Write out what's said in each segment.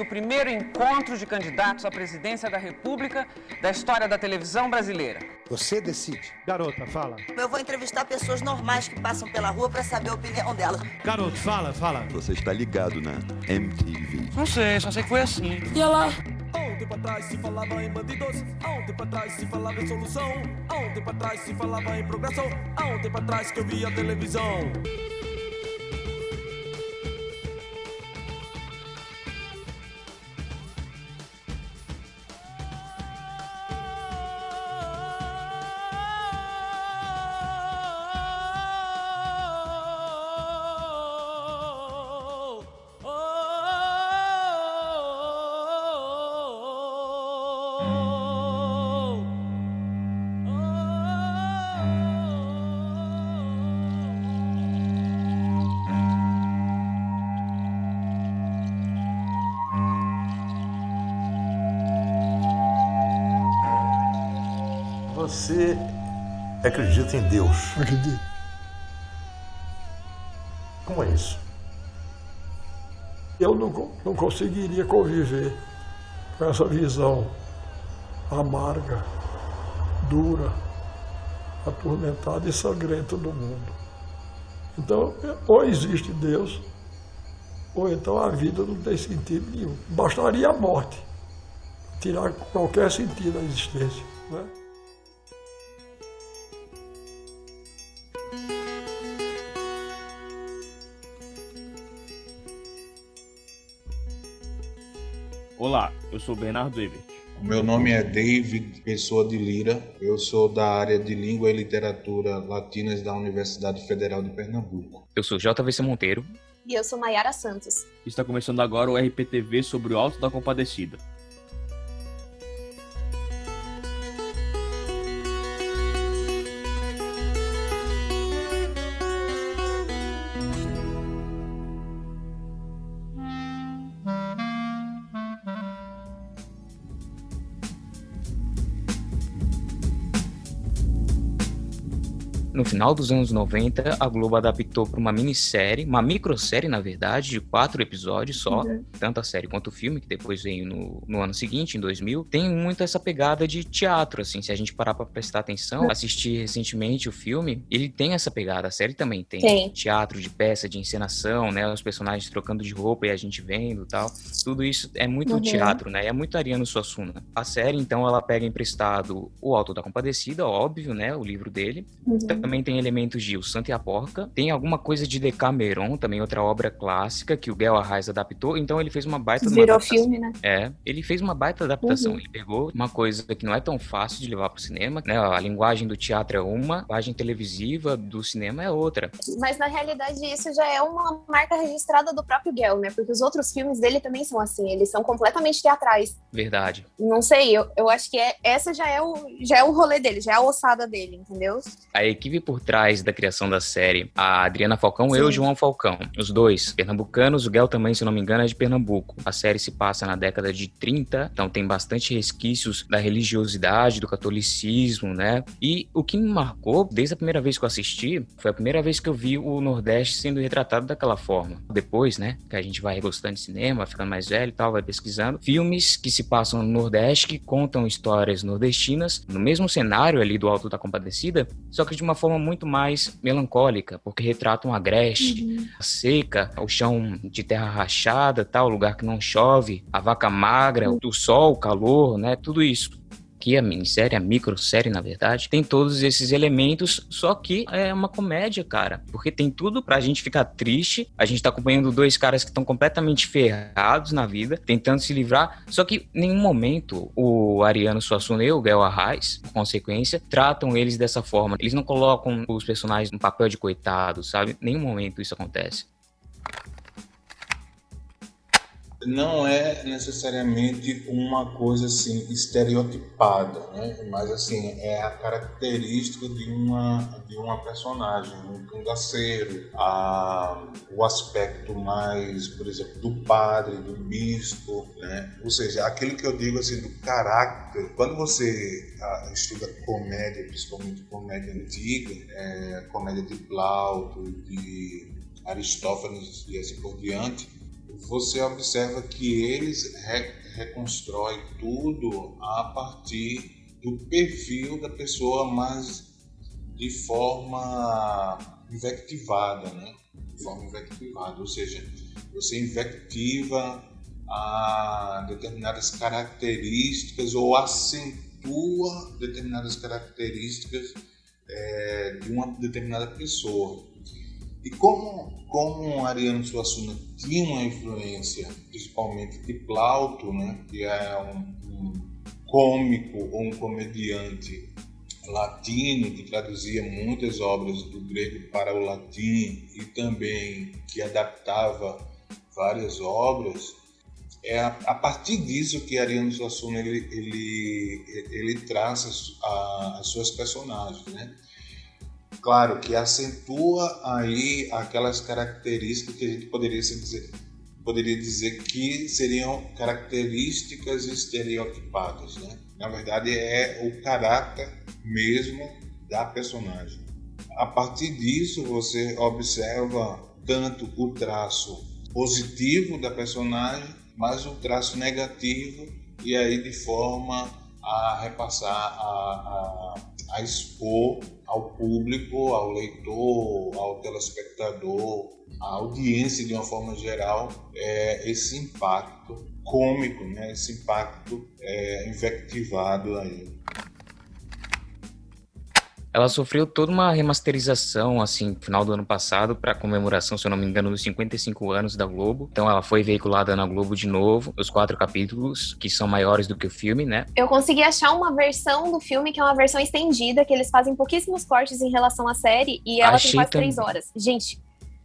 O primeiro encontro de candidatos à presidência da República da história da televisão brasileira. Você decide. Garota, fala. Eu vou entrevistar pessoas normais que passam pela rua para saber a opinião delas. Garoto, fala, fala. Você está ligado na MTV. Não sei, só sei que foi assim. E ela? Há um tempo atrás se falava em bandidos, há um tempo atrás se falava em solução, há um tempo atrás se falava em progressão, há um tempo atrás que eu via televisão. Você acredita em Deus? Acredito. Como é isso? Eu não, não conseguiria conviver com essa visão amarga, dura, atormentada e sangrenta do mundo. Então, ou existe Deus, ou então a vida não tem sentido nenhum. Bastaria a morte tirar qualquer sentido da existência. Né? Eu sou Bernardo Ebert. O meu nome é David Pessoa de Lira. Eu sou da área de Língua e Literatura Latinas da Universidade Federal de Pernambuco. Eu sou JVC Monteiro. E eu sou Maiara Santos. Está começando agora o RPTV sobre o Alto da Compadecida. No final dos anos 90, a Globo adaptou para uma minissérie, uma microsérie, na verdade, de quatro episódios só, Uhum. tanto a série quanto o filme, que depois veio no, no ano seguinte, em 2000. Tem muito essa pegada de teatro, assim, se a gente parar para prestar atenção, Uhum. assistir recentemente o filme, ele tem essa pegada, a série também tem. Tem. Teatro de peça, de encenação, né, os personagens trocando de roupa e a gente vendo e tal. Tudo isso é muito Uhum. teatro, né, é muito Ariano Suassuna. A série, então, ela pega emprestado o Alto da Compadecida, óbvio, né, o livro dele, Uhum. Também tem elementos de O Santo e a Porca. Tem alguma coisa de Decameron, também outra obra clássica que o Guel Arraes adaptou. Então ele fez uma baita uma Virou filme, né? É, ele fez uma baita adaptação. Uhum. Ele pegou uma coisa que não é tão fácil de levar pro cinema, né? A linguagem do teatro é uma, a linguagem televisiva do cinema é outra. Mas na realidade isso já é uma marca registrada do próprio Gel, né? Porque os outros filmes dele também são assim, eles são completamente teatrais. Verdade. Não sei, eu, eu acho que é, essa já é, o, já é o rolê dele, já é a ossada dele, entendeu? A equipe por trás da criação da série, a Adriana Falcão e Sim. o João Falcão. Os dois, pernambucanos, o Guel também, se não me engano, é de Pernambuco. A série se passa na década de 30, então tem bastante resquícios da religiosidade, do catolicismo, né? E o que me marcou, desde a primeira vez que eu assisti, foi a primeira vez que eu vi o Nordeste sendo retratado daquela forma. Depois, né, que a gente vai gostando de cinema, ficando mais velho e tal, vai pesquisando. Filmes que se passam no Nordeste, que contam histórias nordestinas, no mesmo cenário ali do Alto da Compadecida, só que de uma forma muito mais melancólica, porque retratam a Agreste, a seca, o chão de terra rachada, tal, lugar que não chove, a vaca magra, o sol, o calor, né? Tudo isso. Que a minissérie, a microsérie, na verdade, tem todos esses elementos, só que é uma comédia, cara. Porque tem tudo pra gente ficar triste. A gente tá acompanhando dois caras que estão completamente ferrados na vida, tentando se livrar. Só que em nenhum momento o Ariano Suassuna e o Gael Arraes, por consequência, tratam eles dessa forma. Eles não colocam os personagens no papel de coitado, sabe? Em nenhum momento isso acontece. Não é necessariamente uma coisa assim estereotipada, né? Mas assim é a característica de uma de uma personagem, um cangaceiro, a, o aspecto mais, por exemplo, do padre, do bispo, né? Ou seja, aquilo que eu digo assim do caráter. Quando você ah, estuda comédia, principalmente comédia antiga, é, comédia de Plauto, de Aristófanes e assim por diante você observa que eles re tudo a partir do perfil da pessoa, mas de forma invectivada, né? De forma invectivada, ou seja, você invectiva a determinadas características ou acentua determinadas características é, de uma determinada pessoa. E como, como Ariano Suassuna tinha uma influência, principalmente de Plauto, né, que é um, um cômico ou um comediante latino que traduzia muitas obras do grego para o latim e também que adaptava várias obras, é a, a partir disso que Ariano Suassuna ele, ele, ele traça as, as suas personagens, né? Claro que acentua aí aquelas características que a gente poderia dizer, poderia dizer que seriam características estereotipadas, né? Na verdade é o caráter mesmo da personagem. A partir disso você observa tanto o traço positivo da personagem mas um traço negativo e aí de forma a repassar, a, a, a expor ao público, ao leitor, ao telespectador, à audiência de uma forma geral, é, esse impacto cômico, né? esse impacto é, invectivado aí. Ela sofreu toda uma remasterização, assim, no final do ano passado, para comemoração, se eu não me engano, dos 55 anos da Globo. Então ela foi veiculada na Globo de novo, os quatro capítulos, que são maiores do que o filme, né? Eu consegui achar uma versão do filme que é uma versão estendida, que eles fazem pouquíssimos cortes em relação à série, e ela Achei tem quase três horas. Gente,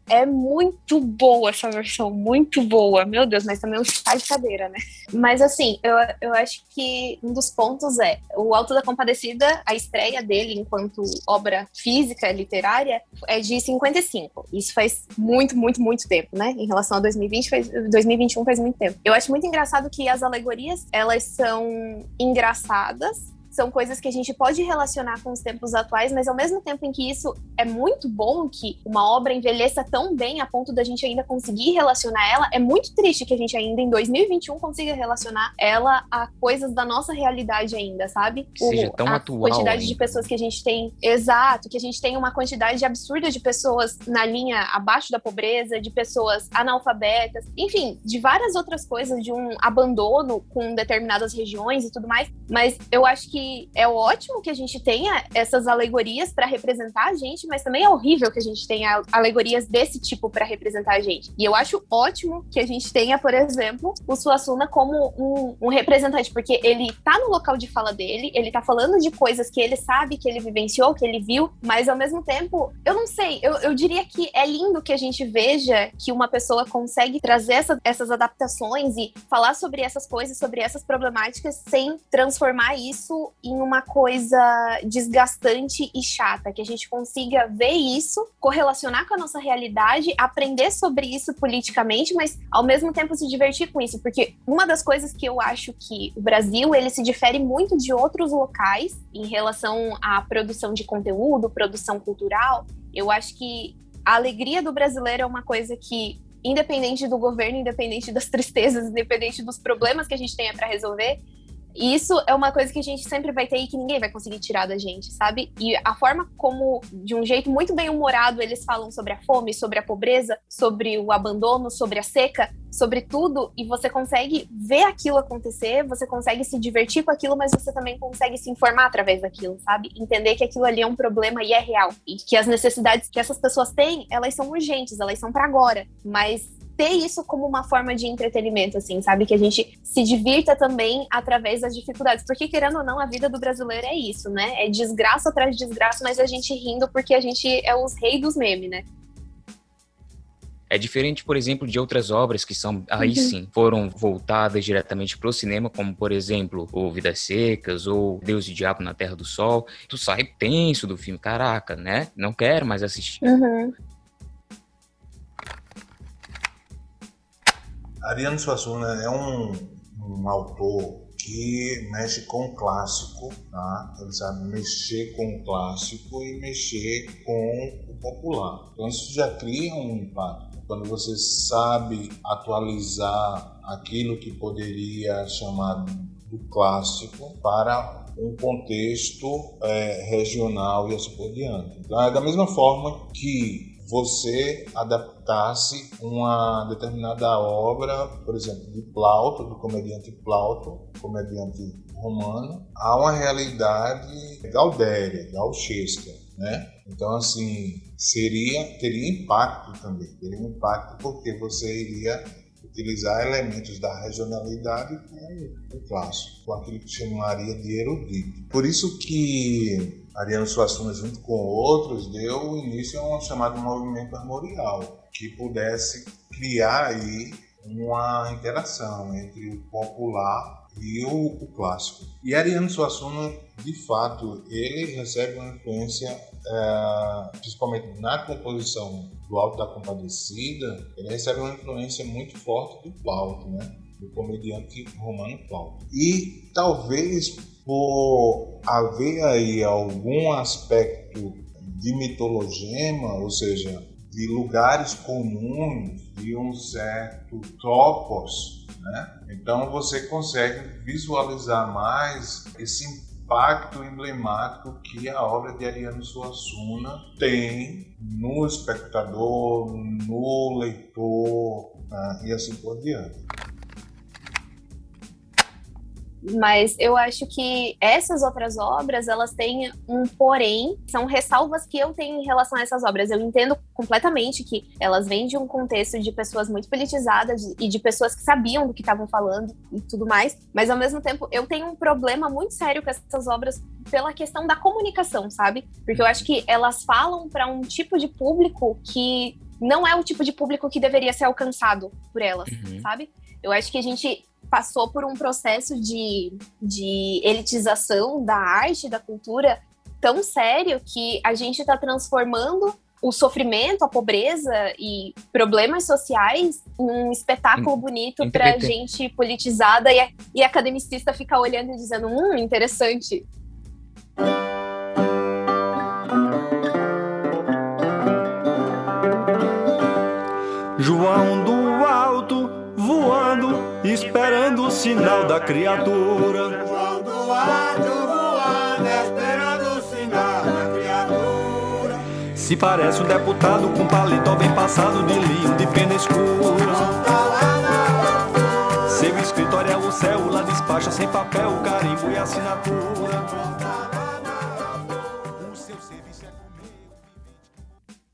é muito boa essa versão, muito boa. Meu Deus, mas também é um chá de cadeira, né? Mas assim, eu, eu acho que um dos pontos é o Alto da Compadecida, a estreia dele enquanto obra física, literária, é de 55. Isso faz muito, muito, muito tempo, né? Em relação a 2020, faz, 2021 faz muito tempo. Eu acho muito engraçado que as alegorias, elas são engraçadas, são coisas que a gente pode relacionar com os tempos atuais, mas ao mesmo tempo em que isso é muito bom que uma obra envelheça tão bem a ponto da gente ainda conseguir relacionar ela, é muito triste que a gente ainda em 2021 consiga relacionar ela a coisas da nossa realidade ainda, sabe? Que seja tão a atual. quantidade hein? de pessoas que a gente tem, exato, que a gente tem uma quantidade absurda de pessoas na linha abaixo da pobreza, de pessoas analfabetas, enfim, de várias outras coisas, de um abandono com determinadas regiões e tudo mais, mas eu acho é ótimo que a gente tenha essas alegorias para representar a gente, mas também é horrível que a gente tenha alegorias desse tipo para representar a gente. E eu acho ótimo que a gente tenha, por exemplo, o Suassuna como um, um representante, porque ele tá no local de fala dele, ele tá falando de coisas que ele sabe, que ele vivenciou, que ele viu, mas ao mesmo tempo, eu não sei, eu, eu diria que é lindo que a gente veja que uma pessoa consegue trazer essa, essas adaptações e falar sobre essas coisas, sobre essas problemáticas, sem transformar isso em uma coisa desgastante e chata, que a gente consiga ver isso, correlacionar com a nossa realidade, aprender sobre isso politicamente, mas ao mesmo tempo se divertir com isso, porque uma das coisas que eu acho que o Brasil ele se difere muito de outros locais em relação à produção de conteúdo, produção cultural, eu acho que a alegria do brasileiro é uma coisa que independente do governo, independente das tristezas, independente dos problemas que a gente tenha para resolver, e isso é uma coisa que a gente sempre vai ter e que ninguém vai conseguir tirar da gente, sabe? E a forma como, de um jeito muito bem humorado, eles falam sobre a fome, sobre a pobreza, sobre o abandono, sobre a seca, sobre tudo, e você consegue ver aquilo acontecer, você consegue se divertir com aquilo, mas você também consegue se informar através daquilo, sabe? Entender que aquilo ali é um problema e é real. E que as necessidades que essas pessoas têm, elas são urgentes, elas são para agora. Mas ter isso como uma forma de entretenimento, assim, sabe? Que a gente se divirta também através das dificuldades. Porque, querendo ou não, a vida do brasileiro é isso, né? É desgraça atrás de desgraça, mas a gente rindo porque a gente é os reis dos memes, né? É diferente, por exemplo, de outras obras que são, aí uhum. sim, foram voltadas diretamente para o cinema, como, por exemplo, o Vidas Secas ou Deus e Diabo na Terra do Sol. Tu sai tenso do filme, caraca, né? Não quero mais assistir. Uhum. Ariano Suassuna é um, um autor que mexe com o clássico, tá? Ele sabe mexer com o clássico e mexer com o popular. Então isso já cria um impacto. quando você sabe atualizar aquilo que poderia chamar do clássico para um contexto é, regional e assim por diante. Então, é da mesma forma que você adaptasse uma determinada obra, por exemplo, de Plauto, do comediante Plauto, comediante romano, a uma realidade gaudéria, gauchesca, né? Então, assim, seria, teria impacto também, teria impacto porque você iria utilizar elementos da regionalidade com o clássico, com aquilo que chamaria de erudito. Por isso que Ariano Suassuna, junto com outros, deu início a um chamado movimento armorial, que pudesse criar aí uma interação entre o popular e o, o clássico. E Ariano Suassuna, de fato, ele recebe uma influência, é, principalmente na composição do Alto da Compadecida, ele recebe uma influência muito forte do Plauto, né? do comediante romano Plauto. E talvez por haver aí algum aspecto de mitologema, ou seja, de lugares comuns, de um certo topos, né? Então você consegue visualizar mais esse impacto emblemático que a obra de Ariano Suassuna tem no espectador, no leitor né? e assim por diante mas eu acho que essas outras obras, elas têm um porém, são ressalvas que eu tenho em relação a essas obras. Eu entendo completamente que elas vêm de um contexto de pessoas muito politizadas e de pessoas que sabiam do que estavam falando e tudo mais, mas ao mesmo tempo eu tenho um problema muito sério com essas obras pela questão da comunicação, sabe? Porque eu acho que elas falam para um tipo de público que não é o tipo de público que deveria ser alcançado por elas, uhum. sabe? Eu acho que a gente passou por um processo de, de elitização da arte, da cultura tão sério que a gente está transformando o sofrimento, a pobreza e problemas sociais um espetáculo bonito para gente politizada e, e academicista ficar olhando e dizendo, hum, interessante. João do Alto voando, esperando o sinal da criatura. João do Alto voando, esperando o sinal da criatura. Se parece um deputado com paletó bem passado de linho de pena escura. Seu escritório é o céu, lá despacha sem papel, carimbo e assinatura.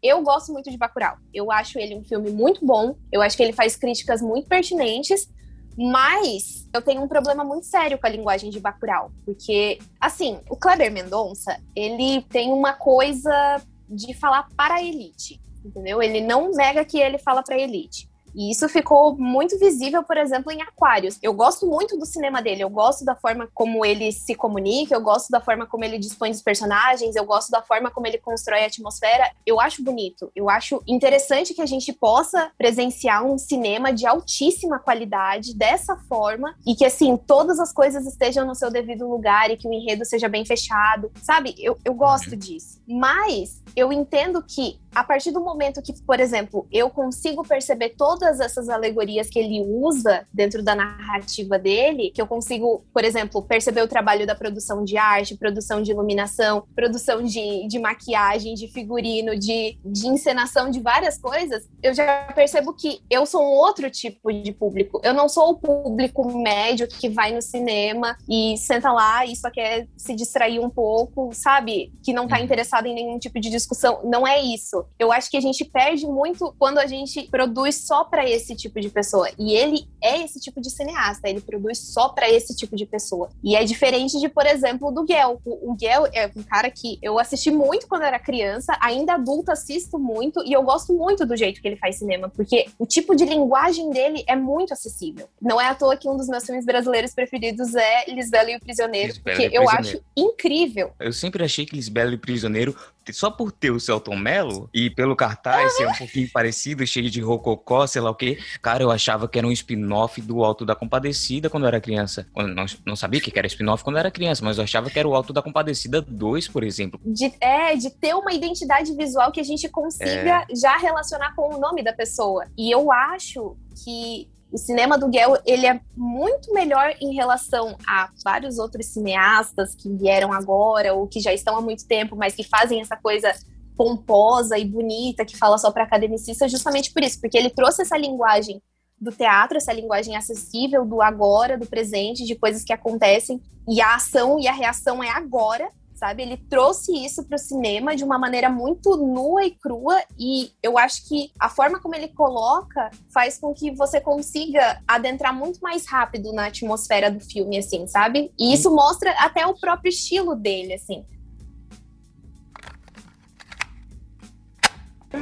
Eu gosto muito de Bacurau. Eu acho ele um filme muito bom. Eu acho que ele faz críticas muito pertinentes. Mas eu tenho um problema muito sério com a linguagem de Bacurau. Porque, assim, o Kleber Mendonça, ele tem uma coisa de falar para a elite. Entendeu? Ele não nega que ele fala para a elite. E isso ficou muito visível, por exemplo, em Aquários. Eu gosto muito do cinema dele, eu gosto da forma como ele se comunica, eu gosto da forma como ele dispõe dos personagens, eu gosto da forma como ele constrói a atmosfera. Eu acho bonito, eu acho interessante que a gente possa presenciar um cinema de altíssima qualidade dessa forma e que, assim, todas as coisas estejam no seu devido lugar e que o enredo seja bem fechado, sabe? Eu, eu gosto disso. Mas eu entendo que a partir do momento que, por exemplo, eu consigo perceber todas essas alegorias que ele usa dentro da narrativa dele, que eu consigo, por exemplo, perceber o trabalho da produção de arte, produção de iluminação, produção de, de maquiagem, de figurino, de, de encenação de várias coisas, eu já percebo que eu sou um outro tipo de público. Eu não sou o público médio que vai no cinema e senta lá e só quer se distrair um pouco, sabe? Que não tá uhum. interessado em nenhum tipo de discussão. Não é isso. Eu acho que a gente perde muito quando a gente produz só para esse tipo de pessoa. E ele é esse tipo de cineasta, ele produz só para esse tipo de pessoa. E é diferente de, por exemplo, do Gel. O, Gel é um cara que eu assisti muito quando era criança, ainda adulta assisto muito e eu gosto muito do jeito que ele faz cinema, porque o tipo de linguagem dele é muito acessível. Não é à toa que um dos meus filmes brasileiros preferidos é Lisbela e o Prisioneiro, Lisbela porque eu acho incrível. Eu sempre achei que Lisbela e o Prisioneiro só por ter o Celton Mello e pelo cartaz ser um pouquinho parecido, cheio de rococó, sei lá o quê, cara, eu achava que era um spin-off do Alto da Compadecida quando eu era criança. Eu não, não sabia que era spin-off quando eu era criança, mas eu achava que era o Alto da Compadecida 2, por exemplo. De, é, de ter uma identidade visual que a gente consiga é. já relacionar com o nome da pessoa. E eu acho que o cinema do Guel ele é muito melhor em relação a vários outros cineastas que vieram agora ou que já estão há muito tempo, mas que fazem essa coisa pomposa e bonita que fala só para academicistas, justamente por isso, porque ele trouxe essa linguagem do teatro, essa linguagem acessível do agora, do presente, de coisas que acontecem e a ação e a reação é agora sabe? Ele trouxe isso para o cinema de uma maneira muito nua e crua e eu acho que a forma como ele coloca faz com que você consiga adentrar muito mais rápido na atmosfera do filme, assim, sabe? E isso mostra até o próprio estilo dele, assim.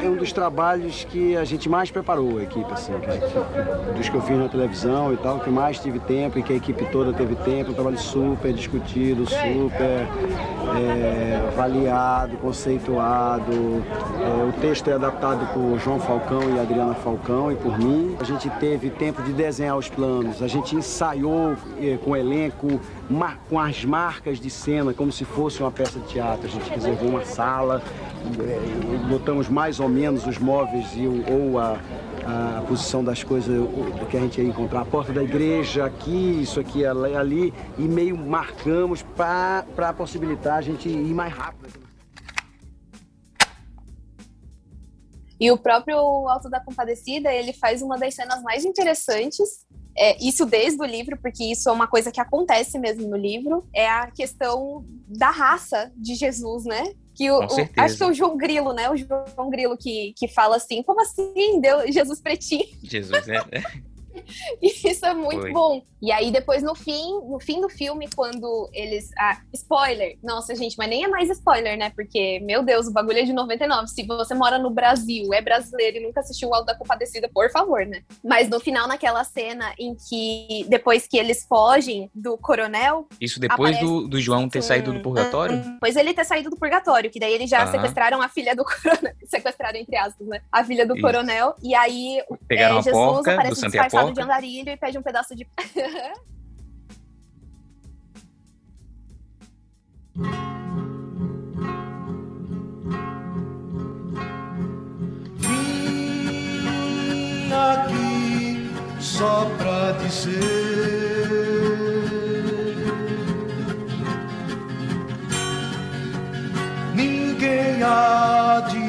É um dos trabalhos que a gente mais preparou a equipe, assim, que, dos que eu fiz na televisão e tal, que mais tive tempo e que a equipe toda teve tempo. Um trabalho super discutido, super é, avaliado, conceituado. É, o texto é adaptado por João Falcão e Adriana Falcão e por mim. A gente teve tempo de desenhar os planos, a gente ensaiou é, com o elenco, com as marcas de cena, como se fosse uma peça de teatro. A gente reservou uma sala é, botamos mais ou menos os móveis e, ou a, a posição das coisas que a gente ia encontrar. A porta da igreja aqui, isso aqui, ali, e meio marcamos para possibilitar a gente ir mais rápido. E o próprio Alto da Compadecida, ele faz uma das cenas mais interessantes, é, isso desde o livro, porque isso é uma coisa que acontece mesmo no livro, é a questão da raça de Jesus, né? Que o, o, acho que é o João Grilo, né? O João Grilo que, que fala assim: como assim? Deu Jesus pretinho. Jesus, né? Isso é muito Foi. bom. E aí, depois, no fim, no fim do filme, quando eles. Ah, spoiler! Nossa, gente, mas nem é mais spoiler, né? Porque, meu Deus, o bagulho é de 99. Se você mora no Brasil, é brasileiro e nunca assistiu o Alto da Compadecida, por favor, né? Mas no final, naquela cena em que, depois que eles fogem do coronel. Isso depois do, do João ter saído do purgatório? Um, depois ele ter saído do purgatório, que daí eles já sequestraram a filha do coronel. sequestraram, entre aspas, né? A filha do Isso. coronel. E aí. Pegaram é, Jesus a porca aparece do de andarilho e pede um pedaço de. Vim aqui só pra dizer. Ninguém há de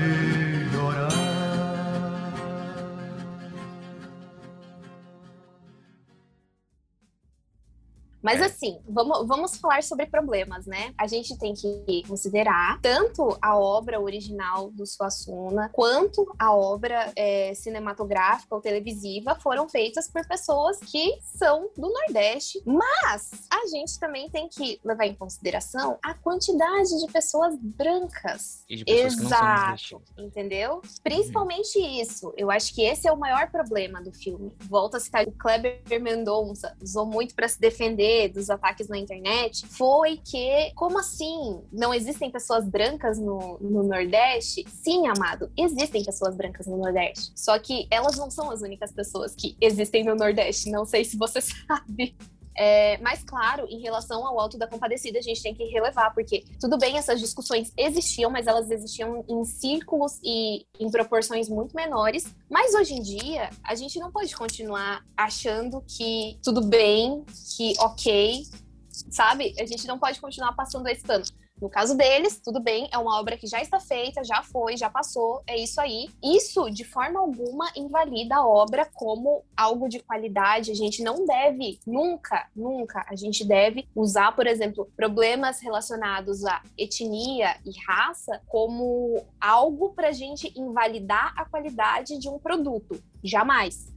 assim, vamos, vamos falar sobre problemas, né? A gente tem que considerar tanto a obra original do Suassuna quanto a obra é, cinematográfica ou televisiva foram feitas por pessoas que são do Nordeste. Mas a gente também tem que levar em consideração a quantidade de pessoas brancas. E de pessoas Exato, entendeu? Principalmente uhum. isso. Eu acho que esse é o maior problema do filme. Volta a citar o Kleber Mendonça, usou muito para se defender dos ataques na internet foi que, como assim? Não existem pessoas brancas no, no Nordeste? Sim, amado, existem pessoas brancas no Nordeste. Só que elas não são as únicas pessoas que existem no Nordeste. Não sei se você sabe. É, mas, claro, em relação ao Alto da Compadecida, a gente tem que relevar, porque tudo bem, essas discussões existiam, mas elas existiam em círculos e em proporções muito menores. Mas hoje em dia, a gente não pode continuar achando que tudo bem, que ok, sabe? A gente não pode continuar passando esse pano. No caso deles, tudo bem, é uma obra que já está feita, já foi, já passou, é isso aí. Isso, de forma alguma, invalida a obra como algo de qualidade. A gente não deve, nunca, nunca, a gente deve usar, por exemplo, problemas relacionados à etnia e raça como algo para a gente invalidar a qualidade de um produto. Jamais.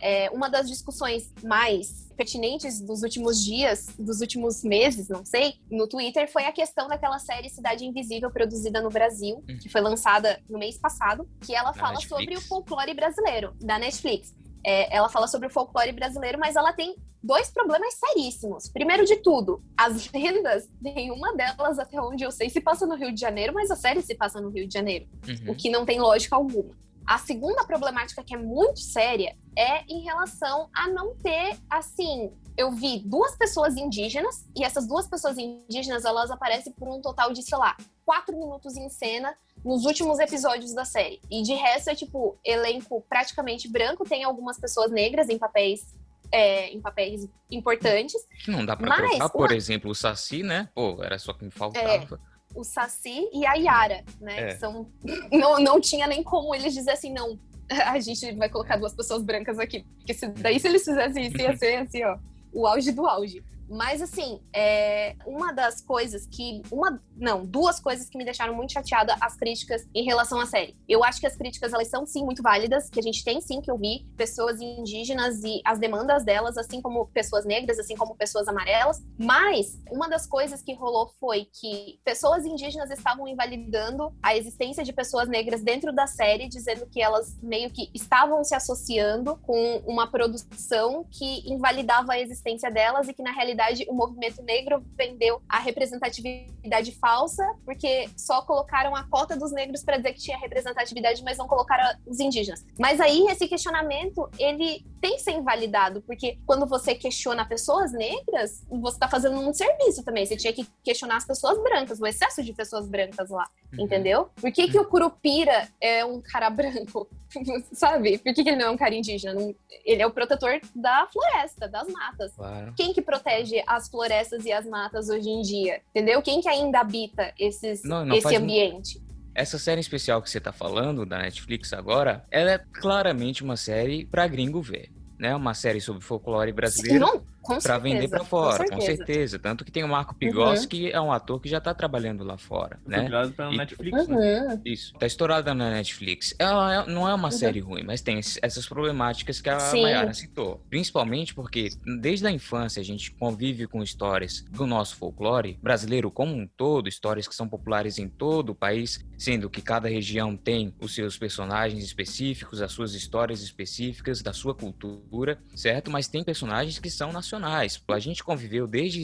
É, uma das discussões mais pertinentes dos últimos dias, dos últimos meses, não sei, no Twitter foi a questão daquela série Cidade Invisível produzida no Brasil, hum. que foi lançada no mês passado, que ela fala Netflix. sobre o folclore brasileiro da Netflix. É, ela fala sobre o folclore brasileiro, mas ela tem dois problemas seríssimos. Primeiro de tudo, as lendas, nenhuma delas, até onde eu sei, se passa no Rio de Janeiro, mas a série se passa no Rio de Janeiro, uhum. o que não tem lógica alguma. A segunda problemática, que é muito séria, é em relação a não ter, assim, eu vi duas pessoas indígenas, e essas duas pessoas indígenas, elas aparecem por um total de, sei lá, quatro minutos em cena nos últimos episódios da série. E de resto é, tipo, elenco praticamente branco, tem algumas pessoas negras em papéis é, em papéis importantes. Que não dá pra mas, trocar, por uma... exemplo, o Saci, né? Pô, era só que me faltava. É, o Saci e a Yara, né? É. São... Não, não tinha nem como eles dizer assim, não, a gente vai colocar duas pessoas brancas aqui. Porque se, daí se eles fizessem isso, ia ser assim, ó, o auge do auge. Mas, assim, é uma das coisas que. Uma, não, duas coisas que me deixaram muito chateada as críticas em relação à série. Eu acho que as críticas, elas são sim muito válidas, que a gente tem sim que ouvir pessoas indígenas e as demandas delas, assim como pessoas negras, assim como pessoas amarelas. Mas uma das coisas que rolou foi que pessoas indígenas estavam invalidando a existência de pessoas negras dentro da série, dizendo que elas meio que estavam se associando com uma produção que invalidava a existência delas e que, na realidade, realidade, o movimento negro vendeu a representatividade falsa, porque só colocaram a cota dos negros para dizer que tinha representatividade, mas não colocaram os indígenas. Mas aí esse questionamento, ele tem que ser invalidado, porque quando você questiona pessoas negras, você está fazendo um serviço também. Você tinha que questionar as pessoas brancas, o excesso de pessoas brancas lá, uhum. entendeu? Por que, que o Curupira é um cara branco? Sabe? Por que, que ele não é um cara indígena? Ele é o protetor da floresta, das matas. Claro. Quem que protege as florestas e as matas hoje em dia? Entendeu? Quem que ainda habita esses, não, não esse ambiente? Essa série especial que você tá falando, da Netflix agora, ela é claramente uma série pra gringo ver. Né? Uma série sobre folclore brasileiro. Não, para vender para fora, com certeza. com certeza. Tanto que tem o Marco Pigos, uhum. que é um ator que já tá trabalhando lá fora, né? Estourado pela Netflix, né? uhum. né? Isso, tá estourada na Netflix. Ela é, não é uma uhum. série ruim, mas tem essas problemáticas que a Sim. Mayara citou. Principalmente porque desde a infância a gente convive com histórias do nosso folclore brasileiro como um todo, histórias que são populares em todo o país, sendo que cada região tem os seus personagens específicos, as suas histórias específicas, da sua cultura, certo? Mas tem personagens que são nacionais tradicionais. A gente conviveu desde,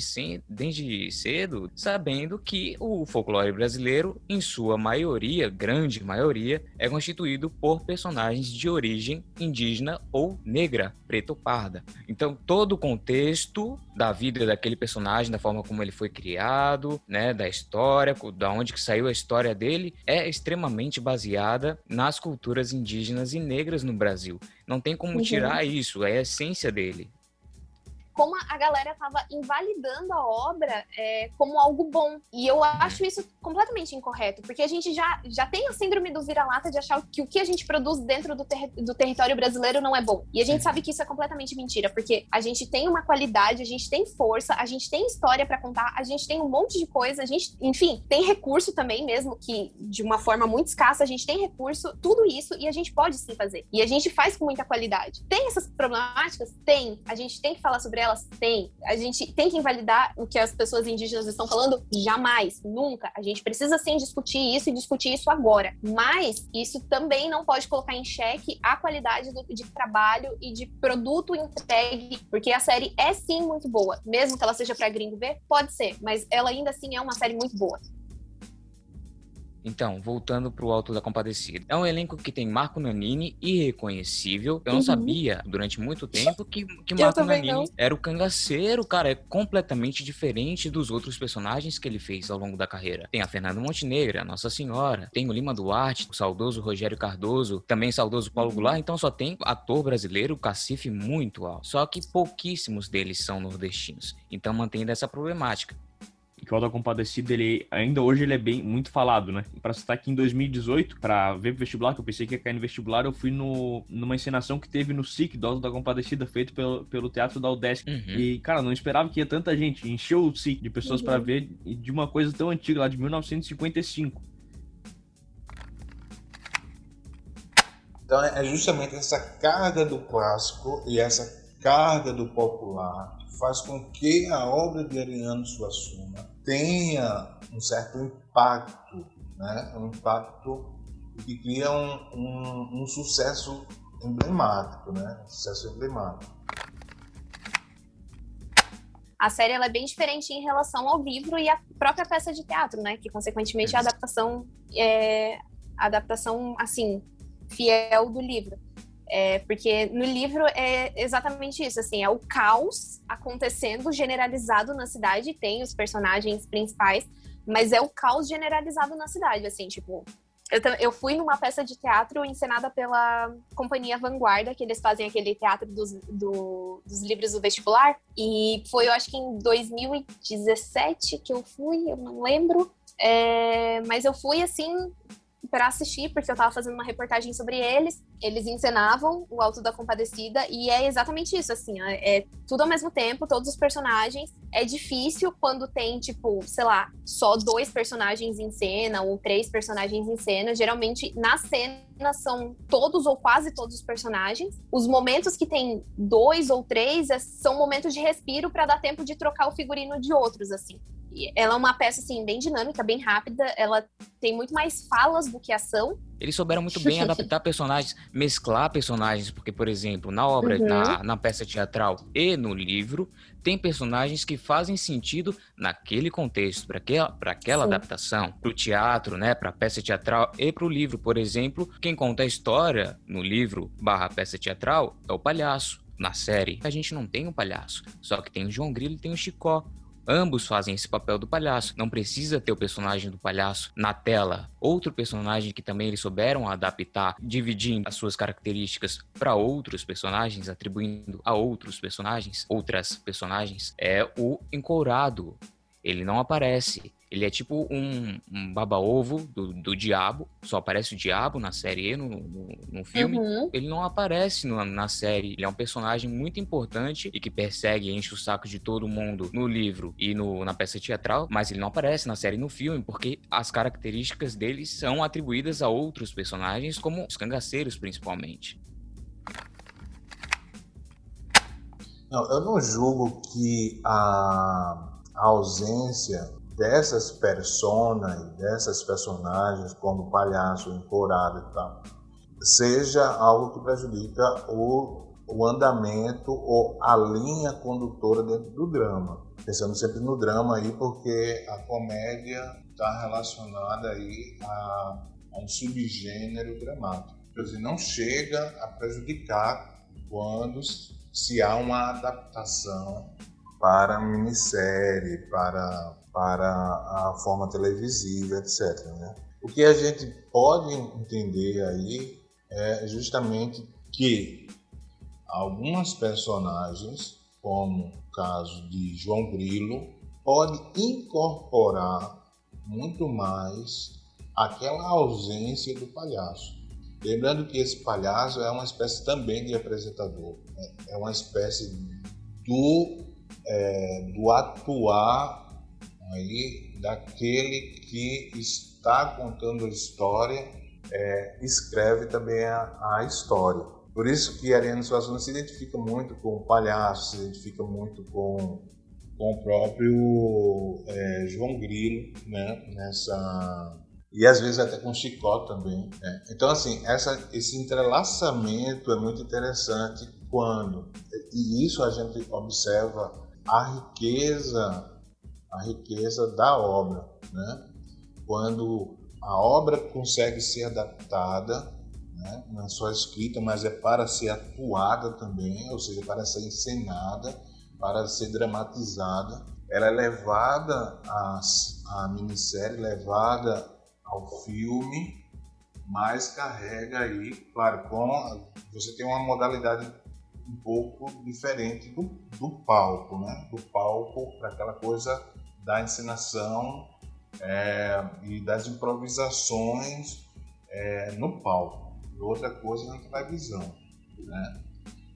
desde cedo sabendo que o folclore brasileiro, em sua maioria, grande maioria, é constituído por personagens de origem indígena ou negra, preta ou parda. Então, todo o contexto da vida daquele personagem, da forma como ele foi criado, né, da história, da onde que saiu a história dele, é extremamente baseada nas culturas indígenas e negras no Brasil. Não tem como uhum. tirar isso, é a essência dele como a galera estava invalidando a obra é, como algo bom. E eu acho isso completamente incorreto, porque a gente já, já tem a síndrome do vira-lata de achar que o que a gente produz dentro do, ter do território brasileiro não é bom. E a gente sabe que isso é completamente mentira, porque a gente tem uma qualidade, a gente tem força, a gente tem história para contar, a gente tem um monte de coisa, a gente, enfim, tem recurso também, mesmo que de uma forma muito escassa, a gente tem recurso, tudo isso, e a gente pode sim fazer. E a gente faz com muita qualidade. Tem essas problemáticas? Tem. A gente tem que falar sobre elas? Tem. A gente tem que invalidar o que as pessoas indígenas estão falando? Jamais, nunca. A gente precisa sim discutir isso e discutir isso agora. Mas isso também não pode colocar em xeque a qualidade do, de trabalho e de produto entregue, porque a série é sim muito boa. Mesmo que ela seja para gringo ver, pode ser, mas ela ainda assim é uma série muito boa. Então, voltando pro Alto da Compadecida. É um elenco que tem Marco Nanini, irreconhecível. Eu não uhum. sabia, durante muito tempo, que, que Marco Nanini não. era o cangaceiro, cara. É completamente diferente dos outros personagens que ele fez ao longo da carreira. Tem a Fernanda Montenegro, a Nossa Senhora. Tem o Lima Duarte, o saudoso Rogério Cardoso. Também saudoso Paulo uhum. Goulart. Então, só tem ator brasileiro, cacife muito alto. Só que pouquíssimos deles são nordestinos. Então, mantém essa problemática que o Auto Compadecido, ele ainda hoje ele é bem muito falado, né? Para citar aqui em 2018, para ver vestibular, que eu pensei que ia cair no vestibular, eu fui no, numa encenação que teve no SIC do Auto da Compadecida, feito pelo, pelo Teatro da UDESC. Uhum. E, cara, não esperava que ia tanta gente. Encheu o SIC de pessoas uhum. para ver de uma coisa tão antiga, lá de 1955. Então é justamente essa carga do clássico e essa carga do popular faz com que a obra de Ariano Suassuna tenha um certo impacto, né? um impacto que cria um, um, um sucesso emblemático, né? um sucesso emblemático. A série ela é bem diferente em relação ao livro e à própria peça de teatro, né? Que consequentemente é a adaptação é adaptação assim fiel do livro. É, porque no livro é exatamente isso, assim, é o caos acontecendo generalizado na cidade, tem os personagens principais, mas é o caos generalizado na cidade, assim, tipo, eu, eu fui numa peça de teatro encenada pela Companhia Vanguarda, que eles fazem aquele teatro dos, do, dos livros do vestibular, e foi, eu acho que em 2017 que eu fui, eu não lembro, é, mas eu fui, assim, para assistir, porque eu estava fazendo uma reportagem sobre eles. Eles encenavam o Alto da Compadecida e é exatamente isso, assim, é, tudo ao mesmo tempo, todos os personagens. É difícil quando tem, tipo, sei lá, só dois personagens em cena ou três personagens em cena. Geralmente, na cena são todos ou quase todos os personagens. Os momentos que tem dois ou três é, são momentos de respiro para dar tempo de trocar o figurino de outros, assim ela é uma peça assim bem dinâmica, bem rápida. Ela tem muito mais falas do que ação. Eles souberam muito bem adaptar personagens, mesclar personagens, porque por exemplo, na obra, uhum. na, na peça teatral e no livro, tem personagens que fazem sentido naquele contexto, para aquela, aquela adaptação, para o teatro, né, para a peça teatral e para o livro, por exemplo, quem conta a história no livro barra peça teatral é o palhaço. Na série, a gente não tem um palhaço, só que tem o João Grilo e tem o Chicó. Ambos fazem esse papel do palhaço. Não precisa ter o personagem do palhaço na tela. Outro personagem que também eles souberam adaptar, dividindo as suas características para outros personagens, atribuindo a outros personagens, outras personagens, é o encourado. Ele não aparece. Ele é tipo um, um baba-ovo do, do diabo. Só aparece o diabo na série e no, no, no filme. Uhum. Ele não aparece no, na série. Ele é um personagem muito importante e que persegue e enche o saco de todo mundo no livro e no, na peça teatral. Mas ele não aparece na série e no filme porque as características dele são atribuídas a outros personagens, como os cangaceiros, principalmente. Não, eu não julgo que a ausência dessas personas, dessas personagens, como palhaço, encorado e tal, seja algo que prejudica o, o andamento ou a linha condutora dentro do drama. Pensando sempre no drama aí, porque a comédia está relacionada aí a, a um subgênero dramático. Quer dizer, não chega a prejudicar quando se há uma adaptação para minissérie, para para a forma televisiva, etc. Né? O que a gente pode entender aí é justamente que algumas personagens, como o caso de João Grilo, pode incorporar muito mais aquela ausência do palhaço. Lembrando que esse palhaço é uma espécie também de apresentador, né? é uma espécie do, é, do atuar aí daquele que está contando a história, é, escreve também a, a, história. Por isso que Ariano Suassuna se identifica muito com o palhaço, se identifica muito com, com o próprio é, João Grilo, né? Nessa e às vezes até com Chicó também. Né? Então assim, essa, esse entrelaçamento é muito interessante quando e isso a gente observa a riqueza a riqueza da obra. Né? Quando a obra consegue ser adaptada, né? não é só escrita, mas é para ser atuada também, ou seja, para ser encenada, para ser dramatizada. Ela é levada à, à minissérie, levada ao filme, mas carrega aí, claro, com você tem uma modalidade um pouco diferente do, do palco, né? Do palco para aquela coisa da encenação é, e das improvisações é, no palco. E outra coisa na televisão. Né?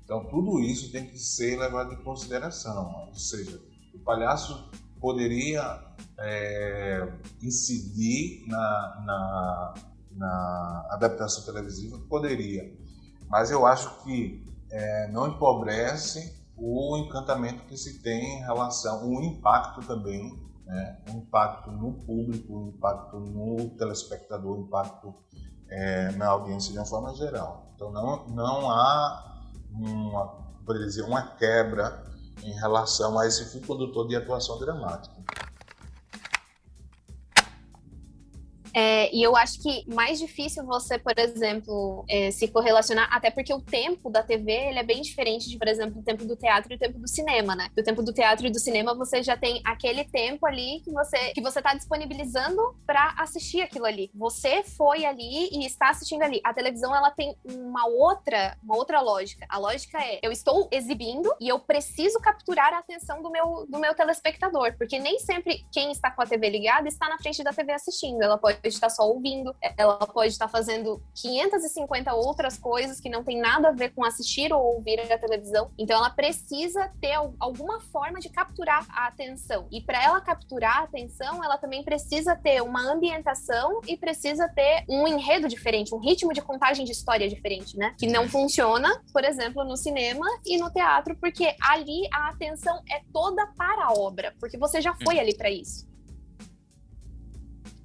Então, tudo isso tem que ser levado em consideração. Ou seja, o palhaço poderia é, incidir na, na, na adaptação televisiva, poderia. Mas eu acho que é, não empobrece o encantamento que se tem em relação, o impacto também, né? o impacto no público, o impacto no telespectador, o impacto é, na audiência de uma forma geral. Então não, não há uma, dizer, uma quebra em relação a esse fio condutor de atuação dramática. É, e eu acho que mais difícil você, por exemplo, é, se correlacionar, até porque o tempo da TV ele é bem diferente de, por exemplo, o tempo do teatro e o tempo do cinema, né? O tempo do teatro e do cinema você já tem aquele tempo ali que você que você está disponibilizando para assistir aquilo ali. Você foi ali e está assistindo ali. A televisão ela tem uma outra uma outra lógica. A lógica é eu estou exibindo e eu preciso capturar a atenção do meu do meu telespectador, porque nem sempre quem está com a TV ligada está na frente da TV assistindo. Ela pode estar só ouvindo, ela pode estar fazendo 550 outras coisas que não tem nada a ver com assistir ou ouvir a televisão. Então ela precisa ter alguma forma de capturar a atenção. E para ela capturar a atenção, ela também precisa ter uma ambientação e precisa ter um enredo diferente, um ritmo de contagem de história diferente, né? Que não funciona, por exemplo, no cinema e no teatro, porque ali a atenção é toda para a obra, porque você já foi hum. ali para isso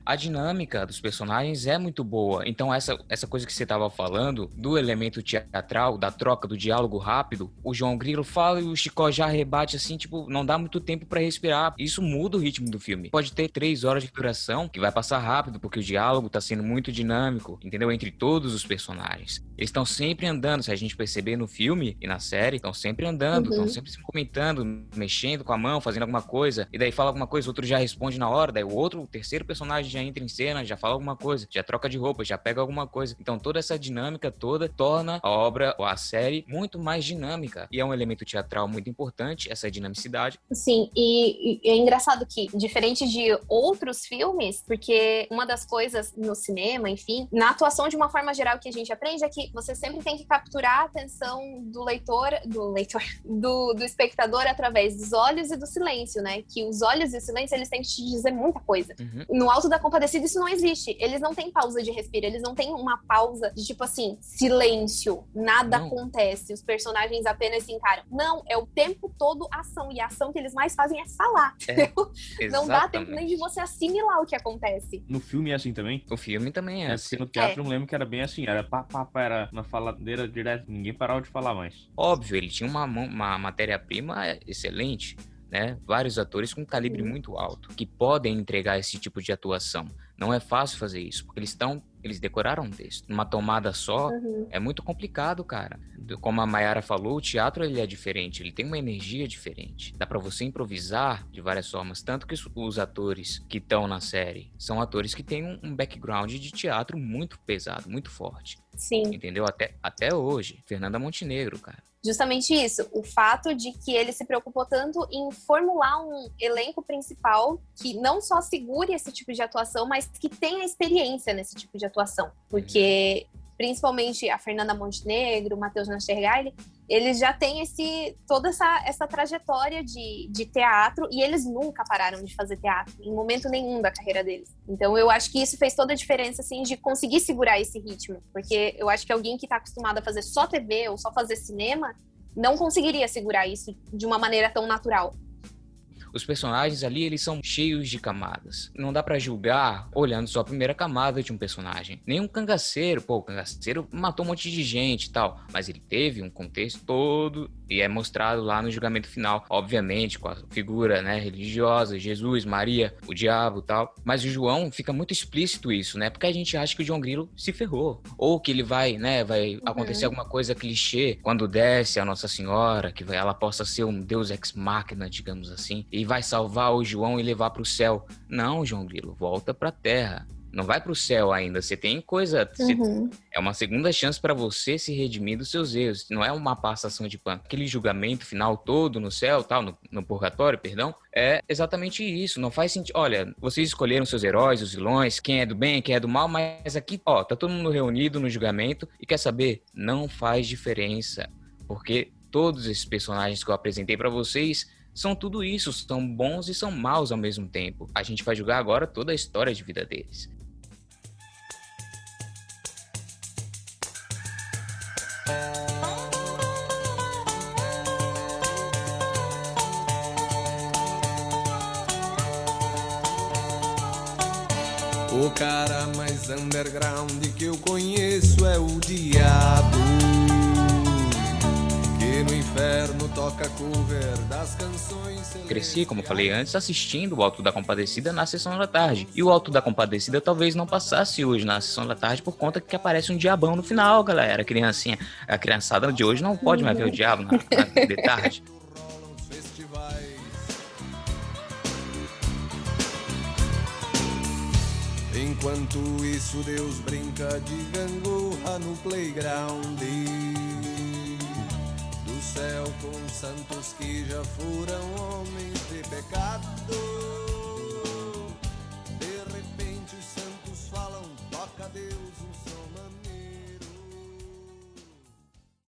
a dinâmica dos personagens é muito boa. Então, essa, essa coisa que você estava falando, do elemento teatral, da troca, do diálogo rápido, o João Grilo fala e o Chicó já rebate assim, tipo, não dá muito tempo para respirar. Isso muda o ritmo do filme. Pode ter três horas de duração, que vai passar rápido, porque o diálogo tá sendo muito dinâmico, entendeu? Entre todos os personagens. Eles estão sempre andando, se a gente perceber no filme e na série, estão sempre andando, estão uhum. sempre se comentando, mexendo com a mão, fazendo alguma coisa, e daí fala alguma coisa, o outro já responde na hora, daí o outro, o terceiro personagem já entra em cena, já fala alguma coisa, já troca de roupa, já pega alguma coisa. Então toda essa dinâmica toda torna a obra ou a série muito mais dinâmica. E é um elemento teatral muito importante, essa dinamicidade. Sim, e, e é engraçado que, diferente de outros filmes, porque uma das coisas no cinema, enfim, na atuação de uma forma geral que a gente aprende é que você sempre tem que capturar a atenção do leitor, do leitor, do, do espectador através dos olhos e do silêncio, né? Que os olhos e o silêncio, eles têm que te dizer muita coisa. Uhum. No Alto da Compadecida, isso não existe. Eles não têm pausa de respiro, eles não têm uma pausa de tipo assim, silêncio, nada não. acontece, os personagens apenas se encaram. Não, é o tempo todo ação, e a ação que eles mais fazem é falar. É, não dá tempo nem de você assimilar o que acontece. No filme é assim também? O filme também é. é assim. no teatro é. eu lembro que era bem assim, era pá, pá, pá, era uma faladeira direto, ninguém parava de falar mais. Óbvio, ele tinha uma, uma matéria-prima excelente. Né? Vários atores com calibre muito alto que podem entregar esse tipo de atuação. Não é fácil fazer isso, porque eles estão, eles decoraram um texto. Uma tomada só uhum. é muito complicado, cara. Como a Mayara falou, o teatro ele é diferente, ele tem uma energia diferente. Dá para você improvisar de várias formas, tanto que os, atores que estão na série são atores que têm um, um background de teatro muito pesado, muito forte. Sim. Entendeu? Até, até hoje. Fernanda Montenegro, cara justamente isso, o fato de que ele se preocupou tanto em formular um elenco principal que não só segure esse tipo de atuação, mas que tenha experiência nesse tipo de atuação, porque principalmente a Fernanda Montenegro, o Matheus Nastergaile, eles já têm esse, toda essa, essa trajetória de, de teatro e eles nunca pararam de fazer teatro, em momento nenhum da carreira deles. Então eu acho que isso fez toda a diferença, assim, de conseguir segurar esse ritmo. Porque eu acho que alguém que está acostumado a fazer só TV ou só fazer cinema não conseguiria segurar isso de uma maneira tão natural. Os personagens ali, eles são cheios de camadas. Não dá para julgar olhando só a primeira camada de um personagem. Nem um cangaceiro, pô, o cangaceiro matou um monte de gente e tal, mas ele teve um contexto todo e é mostrado lá no julgamento final, obviamente, com a figura, né, religiosa, Jesus, Maria, o diabo e tal. Mas o João fica muito explícito isso, né? Porque a gente acha que o João Grilo se ferrou ou que ele vai, né, vai uhum. acontecer alguma coisa clichê quando desce a Nossa Senhora, que ela possa ser um deus ex machina, digamos assim, e vai salvar o João e levar para o céu. Não, João Grilo, volta para a terra. Não vai para o céu ainda. Você tem coisa. Uhum. Você, é uma segunda chance para você se redimir dos seus erros. Não é uma passação de pano. Aquele julgamento final todo no céu, tal, no, no purgatório, perdão, é exatamente isso. Não faz sentido. Olha, vocês escolheram seus heróis, os vilões, quem é do bem, quem é do mal, mas aqui, ó, tá todo mundo reunido no julgamento e quer saber? Não faz diferença. Porque todos esses personagens que eu apresentei para vocês são tudo isso, são bons e são maus ao mesmo tempo. A gente vai julgar agora toda a história de vida deles. O cara mais underground que eu conheço é o diabo. No inferno toca cover das canções. Cresci, como falei antes, assistindo o Alto da Compadecida na sessão da tarde. E o Alto da Compadecida talvez não passasse hoje na sessão da tarde por conta que aparece um diabão no final, galera. A criancinha, a criançada de hoje não pode mais ver o diabo na, na de tarde. Enquanto isso, Deus brinca de gangorra no playground céu com santos que já foram homens de pecado. De repente os santos falam